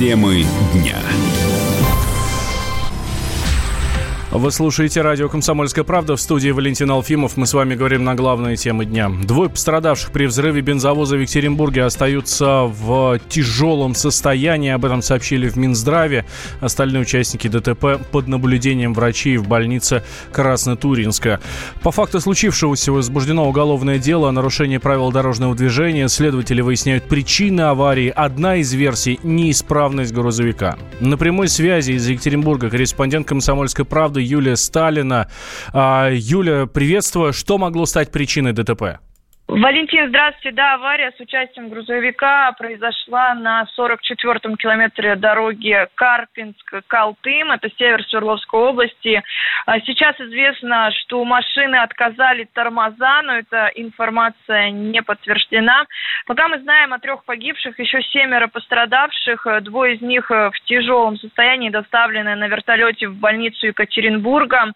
Темы дня. Вы слушаете радио «Комсомольская правда» в студии Валентин Алфимов. Мы с вами говорим на главные темы дня. Двое пострадавших при взрыве бензовоза в Екатеринбурге остаются в тяжелом состоянии. Об этом сообщили в Минздраве. Остальные участники ДТП под наблюдением врачей в больнице Краснотуринска. По факту случившегося возбуждено уголовное дело о нарушении правил дорожного движения. Следователи выясняют причины аварии. Одна из версий – неисправность грузовика. На прямой связи из Екатеринбурга корреспондент «Комсомольской правды» Юлия Сталина. А, Юля, приветствую. Что могло стать причиной ДТП? Валентин, здравствуйте. Да, авария с участием грузовика произошла на 44-м километре дороги Карпинск-Калтым, это север Свердловской области. А сейчас известно, что у машины отказали тормоза, но эта информация не подтверждена. Пока мы знаем о трех погибших, еще семеро пострадавших. Двое из них в тяжелом состоянии доставлены на вертолете в больницу Екатеринбурга.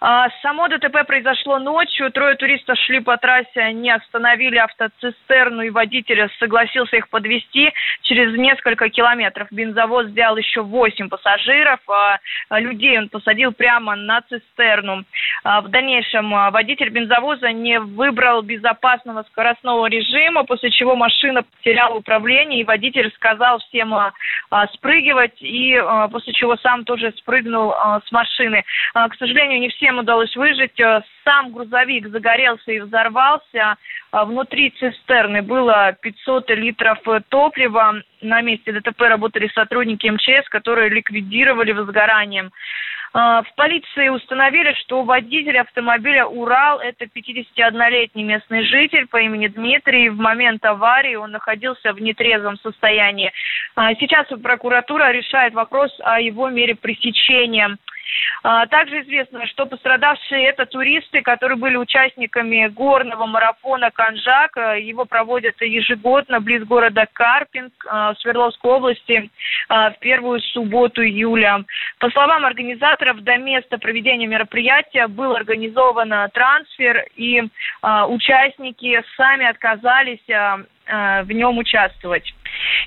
А, само ДТП произошло ночью. Трое туристов шли по трассе, они остановили автоцистерну, и водитель согласился их подвести через несколько километров. Бензовоз взял еще 8 пассажиров. А, людей он посадил прямо на цистерну. А, в дальнейшем водитель бензовоза не выбрал безопасного скоростного режима, после чего машина потеряла управление, и водитель сказал всем спрыгивать, и после чего сам тоже спрыгнул с машины. К сожалению, не все всем удалось выжить. Сам грузовик загорелся и взорвался. А внутри цистерны было 500 литров топлива. На месте ДТП работали сотрудники МЧС, которые ликвидировали возгорание. А, в полиции установили, что водитель автомобиля «Урал» – это 51-летний местный житель по имени Дмитрий. В момент аварии он находился в нетрезвом состоянии. А, сейчас прокуратура решает вопрос о его мере пресечения. А, также известно, что пострадавшие это туристы, которые были участниками горного марафона «Канжак». Его проводят ежегодно близ города Карпинск а, Свердловской области а, в первую субботу июля. По словам организаторов, до места проведения мероприятия был организован трансфер, и участники сами отказались в нем участвовать.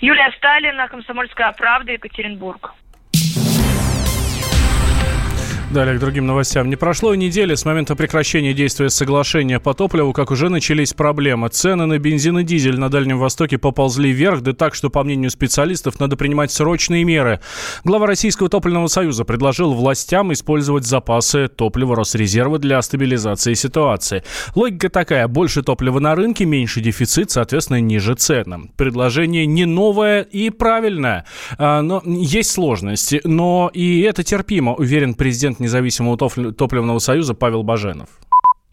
Юлия Сталина, Комсомольская правда, Екатеринбург. Далее к другим новостям. Не прошло и недели с момента прекращения действия соглашения по топливу, как уже начались проблемы. Цены на бензин и дизель на Дальнем Востоке поползли вверх, да так, что, по мнению специалистов, надо принимать срочные меры. Глава Российского топливного союза предложил властям использовать запасы топлива Росрезерва для стабилизации ситуации. Логика такая. Больше топлива на рынке, меньше дефицит, соответственно, ниже цены. Предложение не новое и правильное. А, но есть сложности, но и это терпимо, уверен президент независимого топливного союза Павел Баженов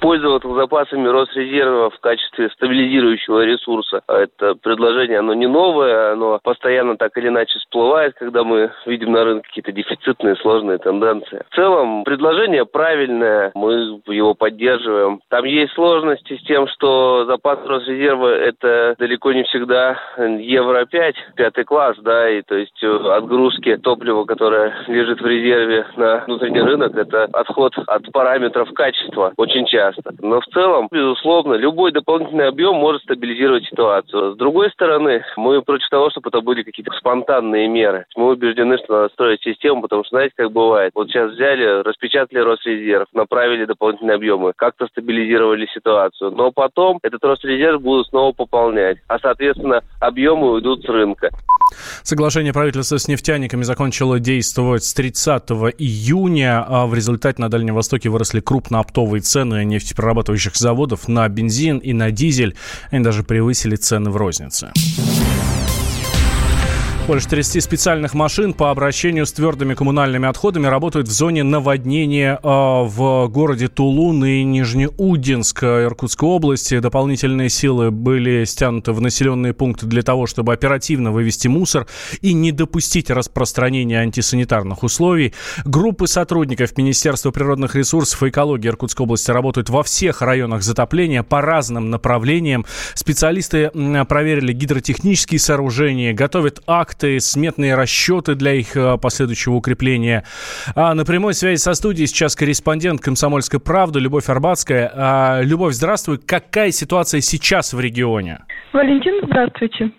пользоваться запасами Росрезерва в качестве стабилизирующего ресурса. А это предложение, оно не новое, оно постоянно так или иначе всплывает, когда мы видим на рынке какие-то дефицитные, сложные тенденции. В целом, предложение правильное, мы его поддерживаем. Там есть сложности с тем, что запас Росрезерва – это далеко не всегда Евро-5, пятый класс, да, и то есть э, отгрузки топлива, которое лежит в резерве на внутренний рынок, это отход от параметров качества очень часто часто. Но в целом, безусловно, любой дополнительный объем может стабилизировать ситуацию. С другой стороны, мы против того, чтобы это были какие-то спонтанные меры. Мы убеждены, что надо строить систему, потому что, знаете, как бывает. Вот сейчас взяли, распечатали Росрезерв, направили дополнительные объемы, как-то стабилизировали ситуацию. Но потом этот Росрезерв будут снова пополнять. А, соответственно, объемы уйдут с рынка. Соглашение правительства с нефтяниками закончило действовать с 30 июня, а в результате на Дальнем Востоке выросли крупнооптовые цены нефтеперерабатывающих заводов на бензин и на дизель. Они даже превысили цены в рознице. Больше 30 специальных машин по обращению с твердыми коммунальными отходами работают в зоне наводнения э, в городе Тулун и Нижнеудинск Иркутской области. Дополнительные силы были стянуты в населенные пункты для того, чтобы оперативно вывести мусор и не допустить распространения антисанитарных условий. Группы сотрудников Министерства природных ресурсов и экологии Иркутской области работают во всех районах затопления по разным направлениям. Специалисты проверили гидротехнические сооружения, готовят акт проекты, сметные расчеты для их э, последующего укрепления. А на прямой связи со студией сейчас корреспондент «Комсомольской правды» Любовь Арбатская. А, Любовь, здравствуй. Какая ситуация сейчас в регионе? Валентин, здравствуйте.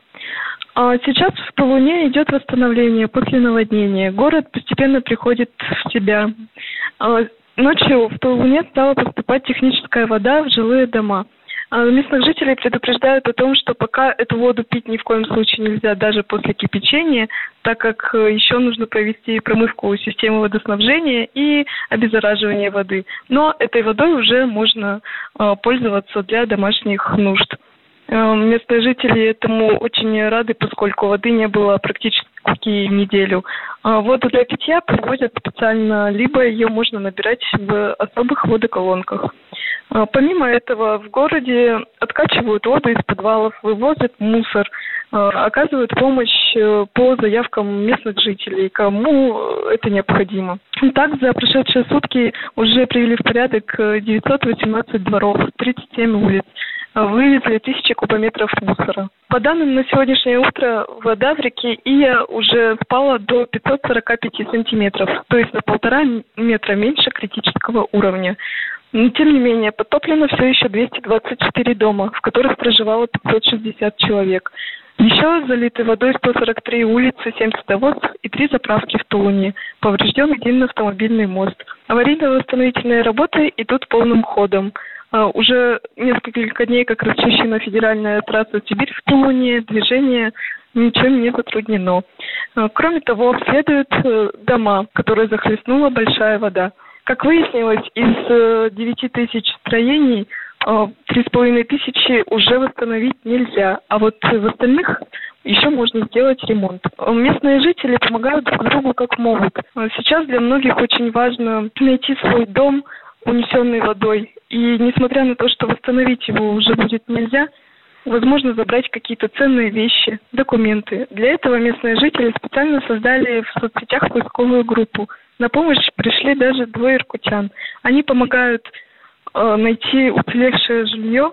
А сейчас в Полуне идет восстановление после наводнения. Город постепенно приходит в себя. А, ночью в Полуне стала поступать техническая вода в жилые дома. А местных жителей предупреждают о том, что пока эту воду пить ни в коем случае нельзя, даже после кипячения, так как э, еще нужно провести промывку системы водоснабжения и обеззараживание воды. Но этой водой уже можно э, пользоваться для домашних нужд. Э, местные жители этому очень рады, поскольку воды не было практически неделю. Воду для питья привозят специально, либо ее можно набирать в особых водоколонках. А, помимо этого, в городе откачивают воду из подвалов, вывозят мусор, а, оказывают помощь э, по заявкам местных жителей, кому это необходимо. Так, за прошедшие сутки уже привели в порядок 918 э, дворов, 37 улиц вывезли тысячи кубометров мусора. По данным на сегодняшнее утро, вода в реке Ия уже спала до 545 сантиметров, то есть на полтора метра меньше критического уровня. Но, тем не менее, подтоплено все еще 224 дома, в которых проживало 560 человек. Еще залиты водой 143 улицы, 7 садовоз и 3 заправки в Тулуне. Поврежден один автомобильный мост. Аварийно-восстановительные работы идут полным ходом. А, уже несколько дней как расчищена федеральная трасса Сибирь в Тулуне, движение ничем не затруднено. А, кроме того, обследуют э, дома, которые захлестнула большая вода. Как выяснилось, из 9 э, тысяч строений а, три с половиной тысячи уже восстановить нельзя, а вот в остальных еще можно сделать ремонт. Местные жители помогают друг другу как могут. Сейчас для многих очень важно найти свой дом, унесенный водой, и несмотря на то, что восстановить его уже будет нельзя, возможно забрать какие-то ценные вещи, документы. Для этого местные жители специально создали в соцсетях поисковую группу. На помощь пришли даже двое иркутян. Они помогают э, найти уцелевшее жилье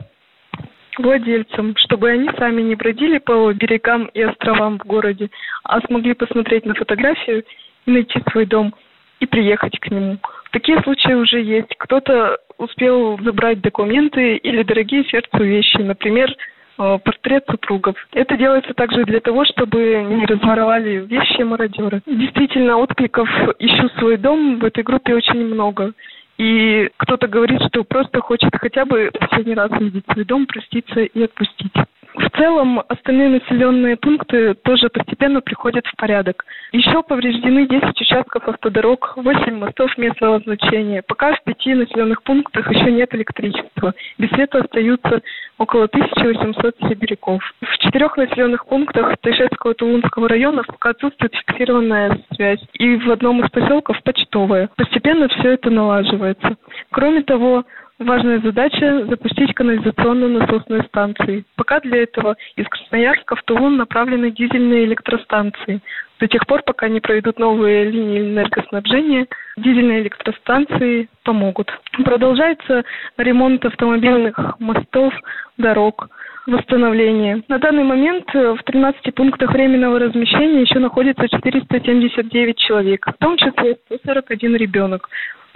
владельцам, чтобы они сами не бродили по берегам и островам в городе, а смогли посмотреть на фотографию и найти свой дом и приехать к нему. Такие случаи уже есть. Кто-то успел забрать документы или дорогие сердцу вещи, например, портрет супругов. Это делается также для того, чтобы не разворовали вещи мародеры. Действительно, откликов «Ищу свой дом» в этой группе очень много. И кто-то говорит, что просто хочет хотя бы последний раз увидеть свой дом, проститься и отпустить. В целом, остальные населенные пункты тоже постепенно приходят в порядок. Еще повреждены 10 участков автодорог, 8 мостов местного значения. Пока в пяти населенных пунктах еще нет электричества. Без света остаются около 1800 сибиряков. В четырех населенных пунктах Тайшетского Тулунского района пока отсутствует фиксированная связь. И в одном из поселков почтовая. Постепенно все это налаживается. Кроме того, Важная задача – запустить канализационно-насосные станции. Пока для этого из Красноярска в Тулун направлены дизельные электростанции. До тех пор, пока не проведут новые линии энергоснабжения, дизельные электростанции помогут. Продолжается ремонт автомобильных мостов, дорог, восстановление. На данный момент в 13 пунктах временного размещения еще находится 479 человек, в том числе 141 ребенок.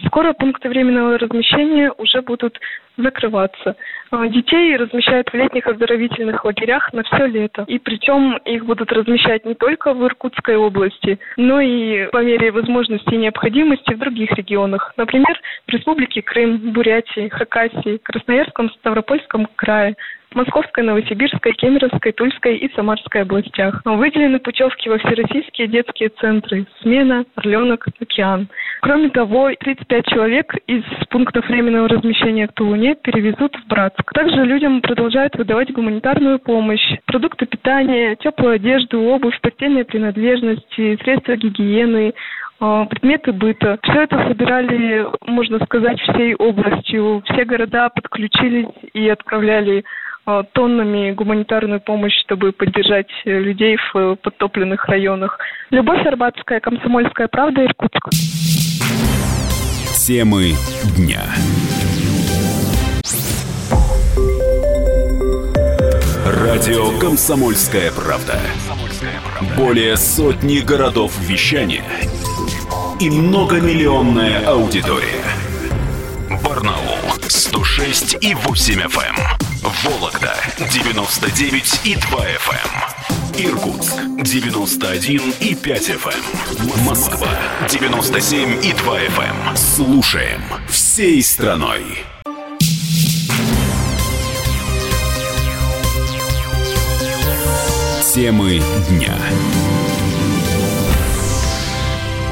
Скоро пункты временного размещения уже будут закрываться. А, детей размещают в летних оздоровительных лагерях на все лето. И причем их будут размещать не только в Иркутской области, но и по мере возможности и необходимости в других регионах. Например, в Республике Крым, Бурятии, Хакасии, Красноярском, Ставропольском крае, Московской, Новосибирской, Кемеровской, Тульской и Самарской областях. Выделены путевки во всероссийские детские центры «Смена», «Орленок», «Океан». Кроме того, 35 человек из пунктов временного размещения в Тулуне перевезут в Братск. Также людям продолжают выдавать гуманитарную помощь, продукты питания, теплую одежду, обувь, постельные принадлежности, средства гигиены, а, предметы быта. Все это собирали, можно сказать, всей областью. Все города подключились и отправляли тоннами гуманитарную помощь, чтобы поддержать людей в э, подтопленных районах. Любовь Арбатская, Комсомольская правда, Иркутск. Темы дня. Радио «Комсомольская правда». Более сотни городов вещания и многомиллионная аудитория. Барнаул 106 и 8 FM. Вологда 99 и 2 FM. Иркутск 91 и 5 FM. Москва 97 и 2 FM. Слушаем всей страной. Темы дня.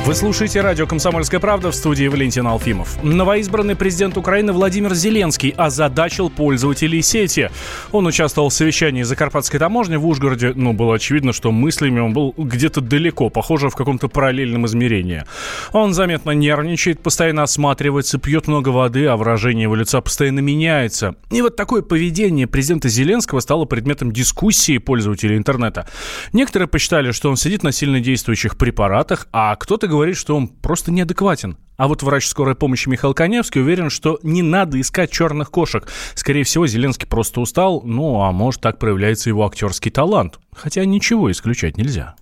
Вы слушаете радио «Комсомольская правда» в студии Валентин Алфимов. Новоизбранный президент Украины Владимир Зеленский озадачил пользователей сети. Он участвовал в совещании Закарпатской таможни в Ужгороде. Ну, было очевидно, что мыслями он был где-то далеко, похоже, в каком-то параллельном измерении. Он заметно нервничает, постоянно осматривается, пьет много воды, а выражение его лица постоянно меняется. И вот такое поведение президента Зеленского стало предметом дискуссии пользователей интернета. Некоторые посчитали, что он сидит на сильно действующих препаратах, а кто-то говорит, что он просто неадекватен. А вот врач скорой помощи Михаил Коневский уверен, что не надо искать черных кошек. Скорее всего, Зеленский просто устал, ну а может так проявляется его актерский талант. Хотя ничего исключать нельзя.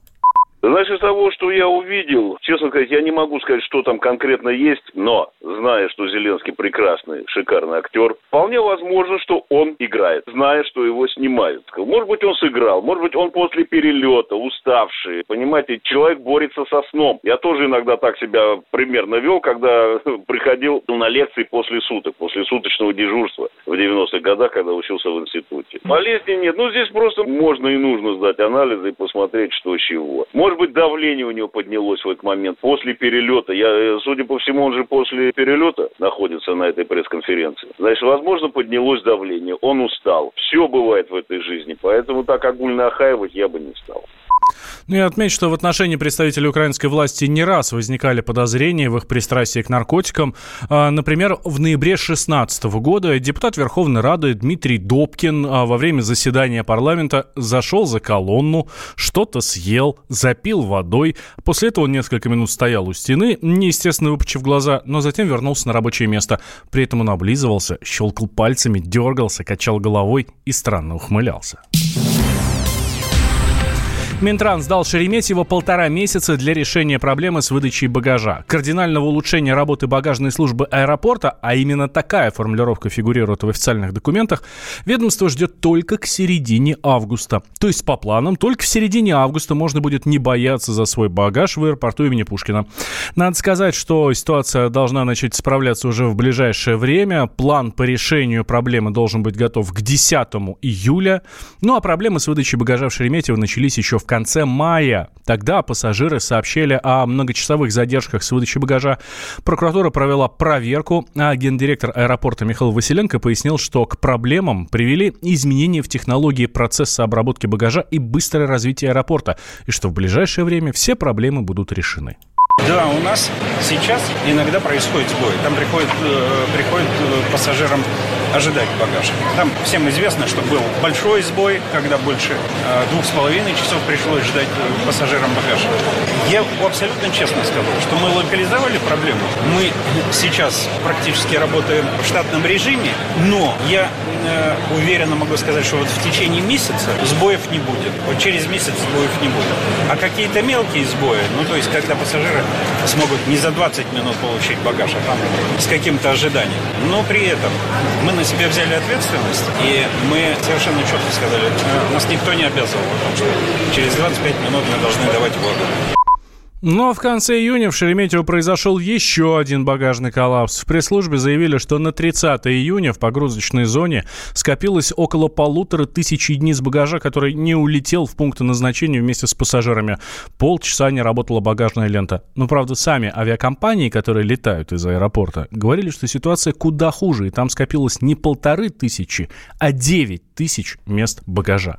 Значит, из того, что я увидел, честно сказать, я не могу сказать, что там конкретно есть, но, зная, что Зеленский прекрасный, шикарный актер, вполне возможно, что он играет, зная, что его снимают. Может быть, он сыграл, может быть, он после перелета, уставший. Понимаете, человек борется со сном. Я тоже иногда так себя примерно вел, когда приходил на лекции после суток, после суточного дежурства в 90-х годах, когда учился в институте. Болезни нет. Ну, здесь просто можно и нужно сдать анализы и посмотреть, что чего. Может быть, давление у него поднялось в этот момент после перелета. Я, э, судя по всему, он же после перелета находится на этой пресс-конференции. Значит, возможно, поднялось давление. Он устал. Все бывает в этой жизни. Поэтому так огульно охаивать я бы не стал. Ну и отметить, что в отношении представителей украинской власти не раз возникали подозрения в их пристрастии к наркотикам. А, например, в ноябре 2016 года депутат Верховной Рады Дмитрий Добкин а, во время заседания парламента зашел за колонну, что-то съел, запил водой. После этого он несколько минут стоял у стены, неестественно выпучив глаза, но затем вернулся на рабочее место. При этом он облизывался, щелкал пальцами, дергался, качал головой и странно ухмылялся. Минтранс дал Шереметьево полтора месяца для решения проблемы с выдачей багажа. Кардинального улучшения работы багажной службы аэропорта, а именно такая формулировка фигурирует в официальных документах, ведомство ждет только к середине августа. То есть по планам только в середине августа можно будет не бояться за свой багаж в аэропорту имени Пушкина. Надо сказать, что ситуация должна начать справляться уже в ближайшее время. План по решению проблемы должен быть готов к 10 июля. Ну а проблемы с выдачей багажа в Шереметьево начались еще в конце мая. Тогда пассажиры сообщили о многочасовых задержках с выдачей багажа. Прокуратура провела проверку, а гендиректор аэропорта Михаил Василенко пояснил, что к проблемам привели изменения в технологии процесса обработки багажа и быстрое развитие аэропорта, и что в ближайшее время все проблемы будут решены. Да, у нас сейчас иногда происходит сбой. Там приходит, э, приходит э, пассажирам ожидать багаж. Там всем известно, что был большой сбой, когда больше э, двух с половиной часов пришлось ждать э, пассажирам багаж. Я абсолютно честно скажу, что мы локализовали проблему. Мы сейчас практически работаем в штатном режиме, но я э, уверенно могу сказать, что вот в течение месяца сбоев не будет. Вот через месяц сбоев не будет. А какие-то мелкие сбои, ну то есть когда пассажиры смогут не за 20 минут получить багаж, а там с каким-то ожиданием. Но при этом мы на себя взяли ответственность, и мы совершенно четко сказали, «Э, нас никто не обязывал, что через 25 минут мы должны давать воду. Но в конце июня в Шереметьево произошел еще один багажный коллапс. В пресс-службе заявили, что на 30 июня в погрузочной зоне скопилось около полутора тысяч единиц багажа, который не улетел в пункты назначения вместе с пассажирами. Полчаса не работала багажная лента. Но, правда, сами авиакомпании, которые летают из аэропорта, говорили, что ситуация куда хуже, и там скопилось не полторы тысячи, а девять тысяч мест багажа.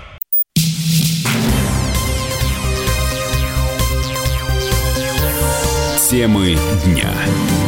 Темы дня.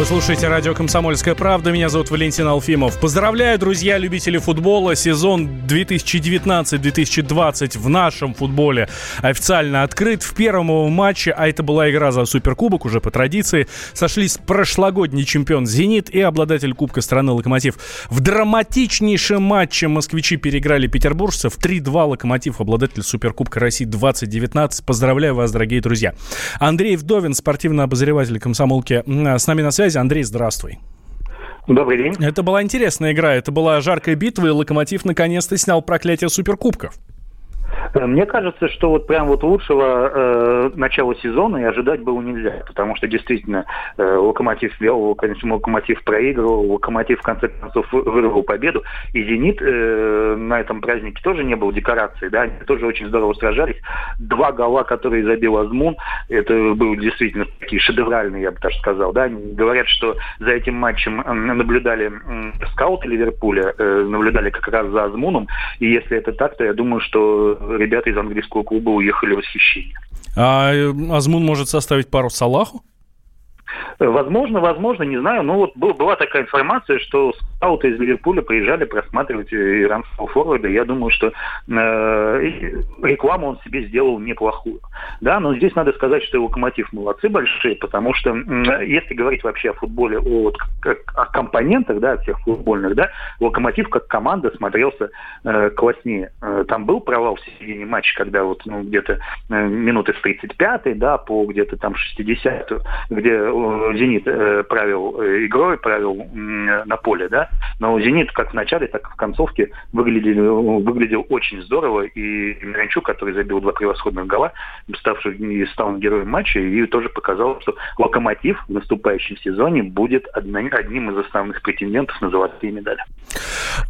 Вы слушаете радио «Комсомольская правда». Меня зовут Валентин Алфимов. Поздравляю, друзья, любители футбола. Сезон 2019-2020 в нашем футболе официально открыт. В первом матче, а это была игра за Суперкубок, уже по традиции, сошлись прошлогодний чемпион «Зенит» и обладатель Кубка страны «Локомотив». В драматичнейшем матче москвичи переиграли петербуржцев. 3-2 «Локомотив», обладатель Суперкубка России 2019. Поздравляю вас, дорогие друзья. Андрей Вдовин, спортивный обозреватель «Комсомолки», с нами на связи связи. Андрей, здравствуй. Добрый день. Это была интересная игра, это была жаркая битва, и Локомотив наконец-то снял проклятие суперкубков. Э, мне кажется, что вот прям вот лучшего э, начала сезона и ожидать было нельзя, потому что действительно э, Локомотив вел, конечно, Локомотив проигрывал, Локомотив в конце концов вырвал победу, и Зенит э, на этом празднике тоже не был декорацией, да, они тоже очень здорово сражались. Два гола, которые забил Азмун, это был действительно такие шедевральные, я бы даже сказал, да. Говорят, что за этим матчем наблюдали скауты Ливерпуля, э, наблюдали как раз за Азмуном, и если это так, то я думаю, что ребята из английского клуба уехали в восхищение. А э, Азмун может составить пару Салаху? Возможно, возможно, не знаю. Но вот была такая информация, что скауты из Ливерпуля приезжали просматривать э, иранского форварда. Я думаю, что э, рекламу он себе сделал неплохую. Да, но здесь надо сказать, что Локомотив молодцы большие, потому что э, если говорить вообще о футболе, о, вот, о компонентах, да, всех футбольных, да, Локомотив как команда смотрелся э, класснее. Э, там был провал в середине матча, когда вот ну, где-то э, минуты с 35 да, по где-то там 60 где Зенит э, правил э, игрой, правил э, на поле, да, но Зенит как в начале, так и в концовке выглядел, выглядел очень здорово, и Миранчук, который забил два превосходных гола, ставший стал героем матча, и тоже показал, что Локомотив в наступающем сезоне будет одним из основных претендентов на золотые медали.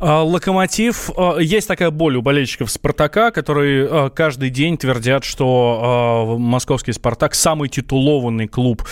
А, Локомотив, а, есть такая боль у болельщиков Спартака, которые а, каждый день твердят, что московский Спартак самый титулованный клуб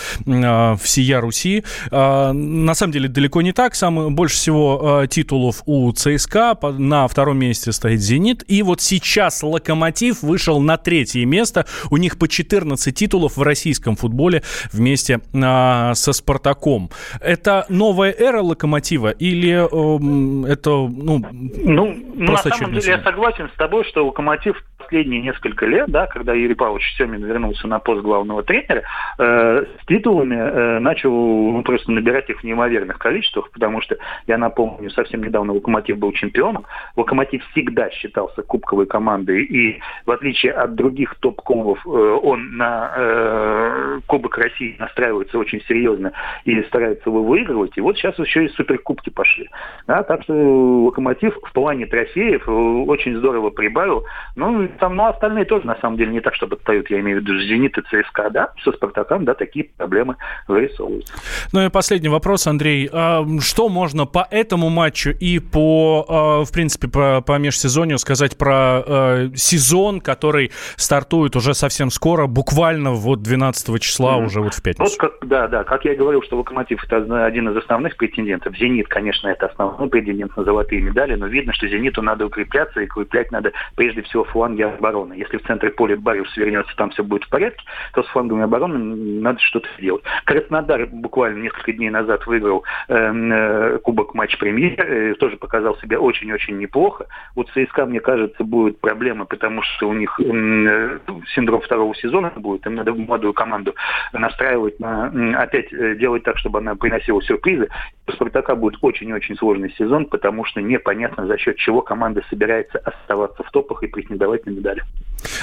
всея Руси. На самом деле далеко не так. Самый, больше всего титулов у ЦСКА. На втором месте стоит «Зенит». И вот сейчас «Локомотив» вышел на третье место. У них по 14 титулов в российском футболе вместе со «Спартаком». Это новая эра «Локомотива» или эм, это, ну, ну на самом деле я согласен с тобой, что «Локомотив» последние несколько лет, да, когда Юрий Павлович Семин вернулся на пост главного тренера, э, с титулами э, начал ну, просто набирать их в неимоверных количествах, потому что, я напомню, совсем недавно «Локомотив» был чемпионом. «Локомотив» всегда считался кубковой командой, и в отличие от других топ-клубов, э, он на э, Кубок России настраивается очень серьезно и старается его выигрывать. И вот сейчас еще и суперкубки пошли. Да, так что «Локомотив» в плане трофеев э, очень здорово прибавил. Ну, там, ну, остальные тоже, на самом деле, не так, чтобы отстают. Я имею в виду «Зенит» и ЦСКА, да, со «Спартаком», да, такие проблемы вырисовываются. Ну и последний вопрос, Андрей. А что можно по этому матчу и по, а, в принципе, по, по межсезонью сказать про э, сезон, который стартует уже совсем скоро, буквально вот 12 числа, mm-hmm. уже вот в пятницу? Вот как, да, да, как я и говорил, что «Локомотив» — это один из основных претендентов. «Зенит», конечно, это основной претендент на золотые медали, но видно, что «Зениту» надо укрепляться, и укреплять надо прежде всего фланги обороны. Если в центре поля Бариус вернется, там все будет в порядке, то с флангами обороны надо что-то делать. Краснодар буквально несколько дней назад выиграл эм, э, Кубок матч премьер, э, тоже показал себя очень-очень неплохо. Вот ЦСКА, мне кажется, будет проблема, потому что у них э, синдром второго сезона будет, им надо молодую команду настраивать на опять э, делать так, чтобы она приносила сюрпризы. У Спартака будет очень-очень сложный сезон, потому что непонятно за счет чего команда собирается оставаться в топах и претендовать на медали.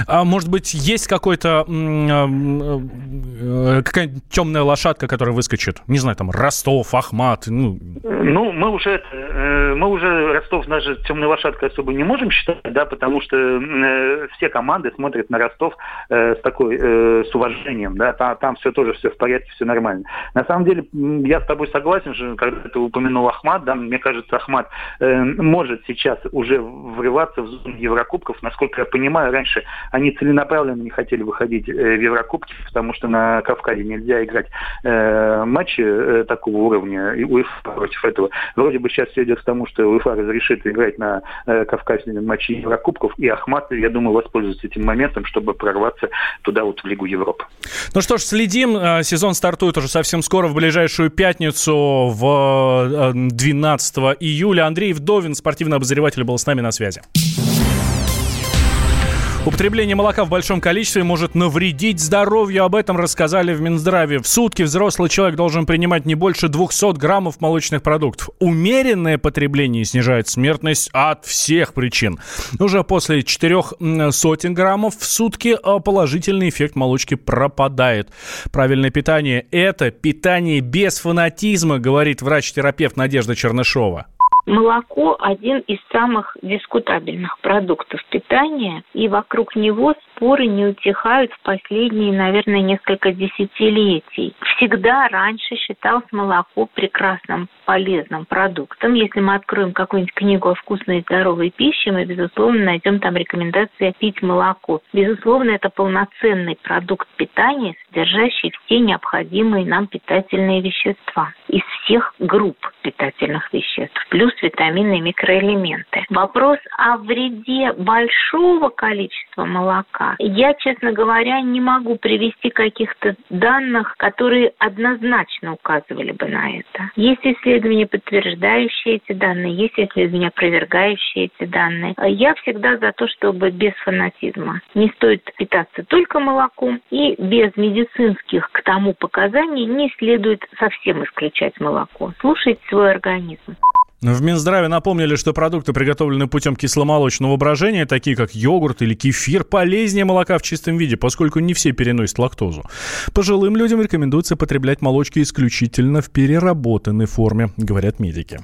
А может быть, есть какой-то э, э, какая-нибудь темная лошадка, которая выскочит? Не знаю, там Ростов, Ахмат. Ну, ну мы уже э, мы уже Ростов даже темной лошадкой особо не можем считать, да, потому что все команды смотрят на Ростов с такой с уважением, да, там, там все тоже все в порядке, все нормально. На самом деле, я с тобой согласен, что когда ты упомянул Ахмат, да, мне кажется, Ахмат может сейчас уже врываться в зону Еврокубков, насколько я понимаю, раньше они целенаправленно не хотели выходить э, в Еврокубки, потому что на Кавказе нельзя играть э, матчи э, такого уровня, и УЕФА против этого. Вроде бы сейчас все приведет к тому, что УЕФА разрешит играть на э, Кавказном матче Еврокубков, и Ахмат, я думаю, воспользуется этим моментом, чтобы прорваться туда вот в Лигу Европы. Ну что ж, следим. Э, сезон стартует уже совсем скоро, в ближайшую пятницу, в 12 э, июля. Андрей Вдовин, спортивный обозреватель, был с нами на связи. Употребление молока в большом количестве может навредить здоровью. Об этом рассказали в Минздраве. В сутки взрослый человек должен принимать не больше 200 граммов молочных продуктов. Умеренное потребление снижает смертность от всех причин. Уже после четырех сотен граммов в сутки а положительный эффект молочки пропадает. Правильное питание – это питание без фанатизма, говорит врач-терапевт Надежда Чернышова. Молоко – один из самых дискутабельных продуктов питания, и вокруг него споры не утихают в последние, наверное, несколько десятилетий. Всегда раньше считалось молоко прекрасным, полезным продуктом. Если мы откроем какую-нибудь книгу о вкусной и здоровой пище, мы, безусловно, найдем там рекомендации пить молоко. Безусловно, это полноценный продукт питания, содержащий все необходимые нам питательные вещества из всех групп питательных веществ, плюс витамины и микроэлементы. Вопрос о вреде большого количества молока. Я, честно говоря, не могу привести каких-то данных, которые однозначно указывали бы на это. Есть исследования, подтверждающие эти данные, есть исследования, опровергающие эти данные. Я всегда за то, чтобы без фанатизма. Не стоит питаться только молоком и без медицинских к тому показаний не следует совсем исключать молоко. Слушать свой организм. В Минздраве напомнили, что продукты, приготовленные путем кисломолочного брожения, такие как йогурт или кефир, полезнее молока в чистом виде, поскольку не все переносят лактозу. Пожилым людям рекомендуется потреблять молочки исключительно в переработанной форме, говорят медики.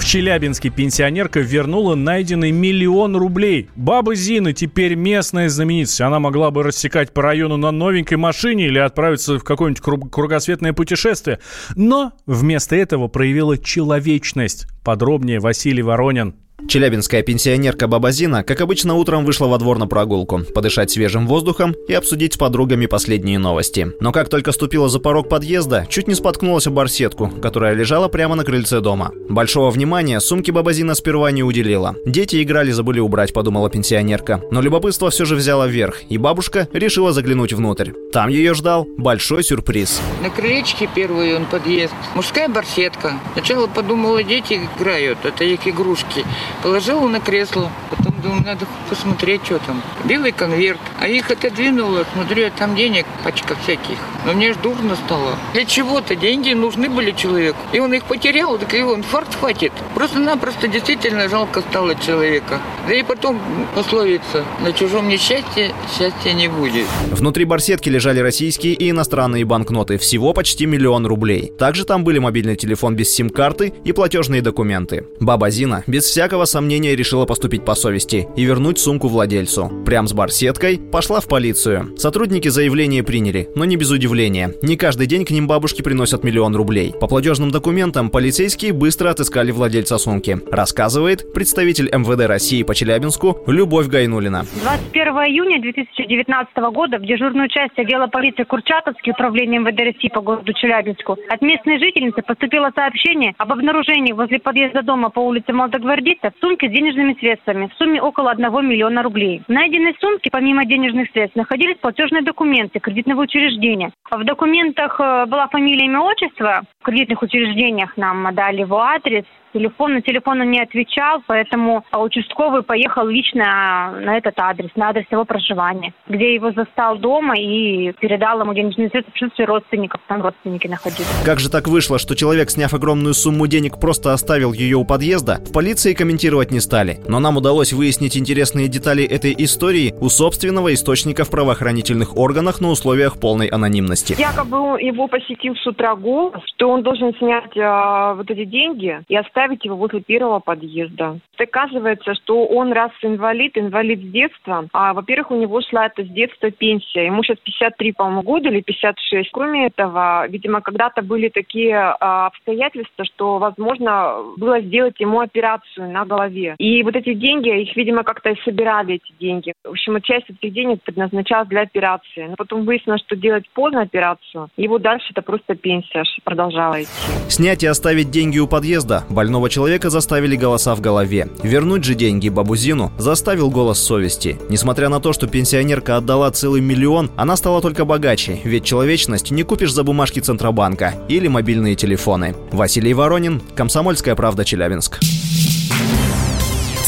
В Челябинске пенсионерка вернула найденный миллион рублей. Баба Зина теперь местная знаменитость. Она могла бы рассекать по району на новенькой машине или отправиться в какое-нибудь кругосветное путешествие. Но вместо этого проявила человечность. Подробнее Василий Воронин. Челябинская пенсионерка Бабазина, как обычно, утром вышла во двор на прогулку, подышать свежим воздухом и обсудить с подругами последние новости. Но как только ступила за порог подъезда, чуть не споткнулась об барсетку, которая лежала прямо на крыльце дома. Большого внимания сумки Бабазина сперва не уделила. Дети играли, забыли убрать, подумала пенсионерка. Но любопытство все же взяло вверх, и бабушка решила заглянуть внутрь. Там ее ждал большой сюрприз. На крылечке первый он подъезд. Мужская барсетка. Сначала подумала, дети играют, это их игрушки. Положила на кресло, потом думаю, надо посмотреть, что там. Белый конверт. А их отодвинула, смотрю, а там денег пачка всяких. Но мне ж дурно стало. Для чего-то деньги нужны были человеку. И он их потерял, так его инфаркт хватит. Просто-напросто действительно жалко стало человека. Да и потом пословица, на чужом несчастье счастья не будет. Внутри барсетки лежали российские и иностранные банкноты. Всего почти миллион рублей. Также там были мобильный телефон без сим-карты и платежные документы. Баба Зина без всякого сомнения решила поступить по совести и вернуть сумку владельцу. Прям с барсеткой пошла в полицию. Сотрудники заявление приняли, но не без удивления. Не каждый день к ним бабушки приносят миллион рублей. По платежным документам полицейские быстро отыскали владельца сумки. Рассказывает представитель МВД России по Челябинску Любовь Гайнулина. 21 июня 2019 года в дежурную часть отдела полиции Курчатовский управления МВД России по городу Челябинску от местной жительницы поступило сообщение об обнаружении возле подъезда дома по улице Молодогвардейцев сумки с денежными средствами в сумме около 1 миллиона рублей. В найденной сумке, помимо денежных средств, находились платежные документы кредитного учреждения. В документах э, была фамилия, имя, отчество. В кредитных учреждениях нам дали его адрес, телефон. На телефон он не отвечал, поэтому участковый поехал лично на этот адрес, на адрес его проживания, где его застал дома и передал ему денежные средства в присутствии родственников. Там родственники находились. Как же так вышло, что человек, сняв огромную сумму денег, просто оставил ее у подъезда? В полиции комментировать не стали. Но нам удалось выяснить интересные детали этой истории у собственного источника в правоохранительных органах на условиях полной анонимности. Якобы его посетил с утра голос, что он должен снять э, вот эти деньги и оставить оставить его возле первого подъезда. Оказывается, что он раз инвалид, инвалид с детства, а, во-первых, у него шла это с детства пенсия. Ему сейчас 53, по-моему, года или 56. Кроме этого, видимо, когда-то были такие а, обстоятельства, что, возможно, было сделать ему операцию на голове. И вот эти деньги, их, видимо, как-то и собирали, эти деньги. В общем, часть этих денег предназначалась для операции. Но потом выяснилось, что делать поздно операцию, его дальше это просто пенсия продолжала идти. Снять и оставить деньги у подъезда больного человека заставили голоса в голове. Вернуть же деньги бабузину заставил голос совести. Несмотря на то, что пенсионерка отдала целый миллион, она стала только богаче, ведь человечность не купишь за бумажки Центробанка или мобильные телефоны. Василий Воронин, Комсомольская правда, Челябинск.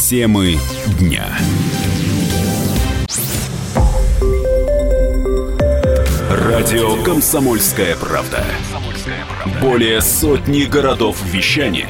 Темы дня. Радио «Комсомольская правда». Более сотни городов вещания